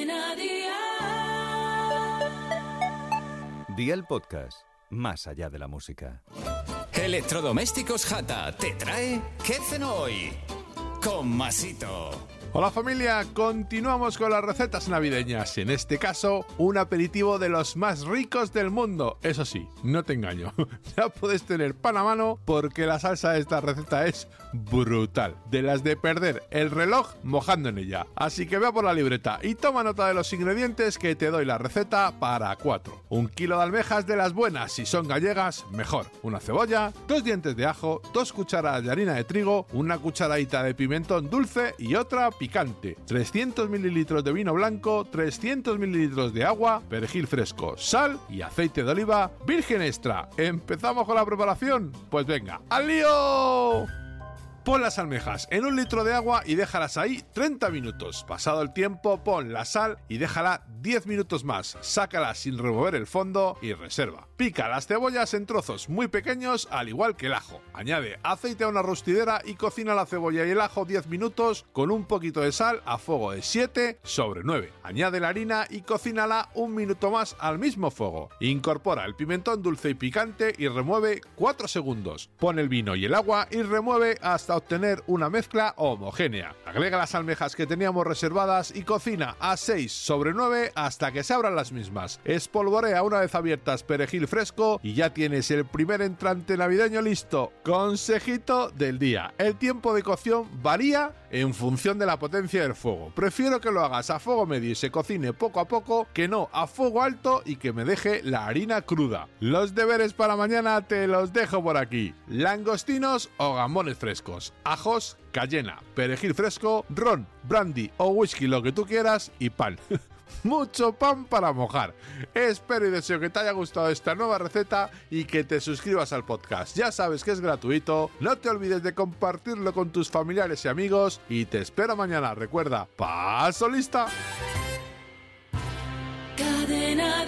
Cadena Dial. Día el podcast, más allá de la música. Electrodomésticos Jata te trae ¿Qué cenó hoy? Con Masito. Hola familia, continuamos con las recetas navideñas. En este caso, un aperitivo de los más ricos del mundo. Eso sí, no te engaño. Ya puedes tener pan a mano porque la salsa de esta receta es brutal. De las de perder el reloj mojando en ella. Así que vea por la libreta y toma nota de los ingredientes que te doy la receta para 4. Un kilo de almejas de las buenas, si son gallegas, mejor. Una cebolla, dos dientes de ajo, dos cucharadas de harina de trigo, una cucharadita de pimentón dulce y otra picante, 300 mililitros de vino blanco, 300 mililitros de agua, perejil fresco, sal y aceite de oliva virgen extra. ¿Empezamos con la preparación? Pues venga, ¡al lío! Pon las almejas en un litro de agua y déjalas ahí 30 minutos. Pasado el tiempo, pon la sal y déjala 10 minutos más. Sácala sin remover el fondo y reserva. Pica las cebollas en trozos muy pequeños, al igual que el ajo. Añade aceite a una rostidera y cocina la cebolla y el ajo 10 minutos con un poquito de sal a fuego de 7 sobre 9. Añade la harina y cocínala un minuto más al mismo fuego. Incorpora el pimentón dulce y picante y remueve 4 segundos. Pon el vino y el agua y remueve hasta obtener una mezcla homogénea. Agrega las almejas que teníamos reservadas y cocina a 6 sobre 9 hasta que se abran las mismas. Espolvorea una vez abiertas perejil fresco y ya tienes el primer entrante navideño listo. Consejito del día. El tiempo de cocción varía en función de la potencia del fuego. Prefiero que lo hagas a fuego medio y se cocine poco a poco que no a fuego alto y que me deje la harina cruda. Los deberes para mañana te los dejo por aquí. Langostinos o gambones frescos, ajos, cayena, perejil fresco, ron, brandy o whisky, lo que tú quieras y pan. mucho pan para mojar. Espero y deseo que te haya gustado esta nueva receta y que te suscribas al podcast. Ya sabes que es gratuito, no te olvides de compartirlo con tus familiares y amigos y te espero mañana. Recuerda, paso lista. Cadena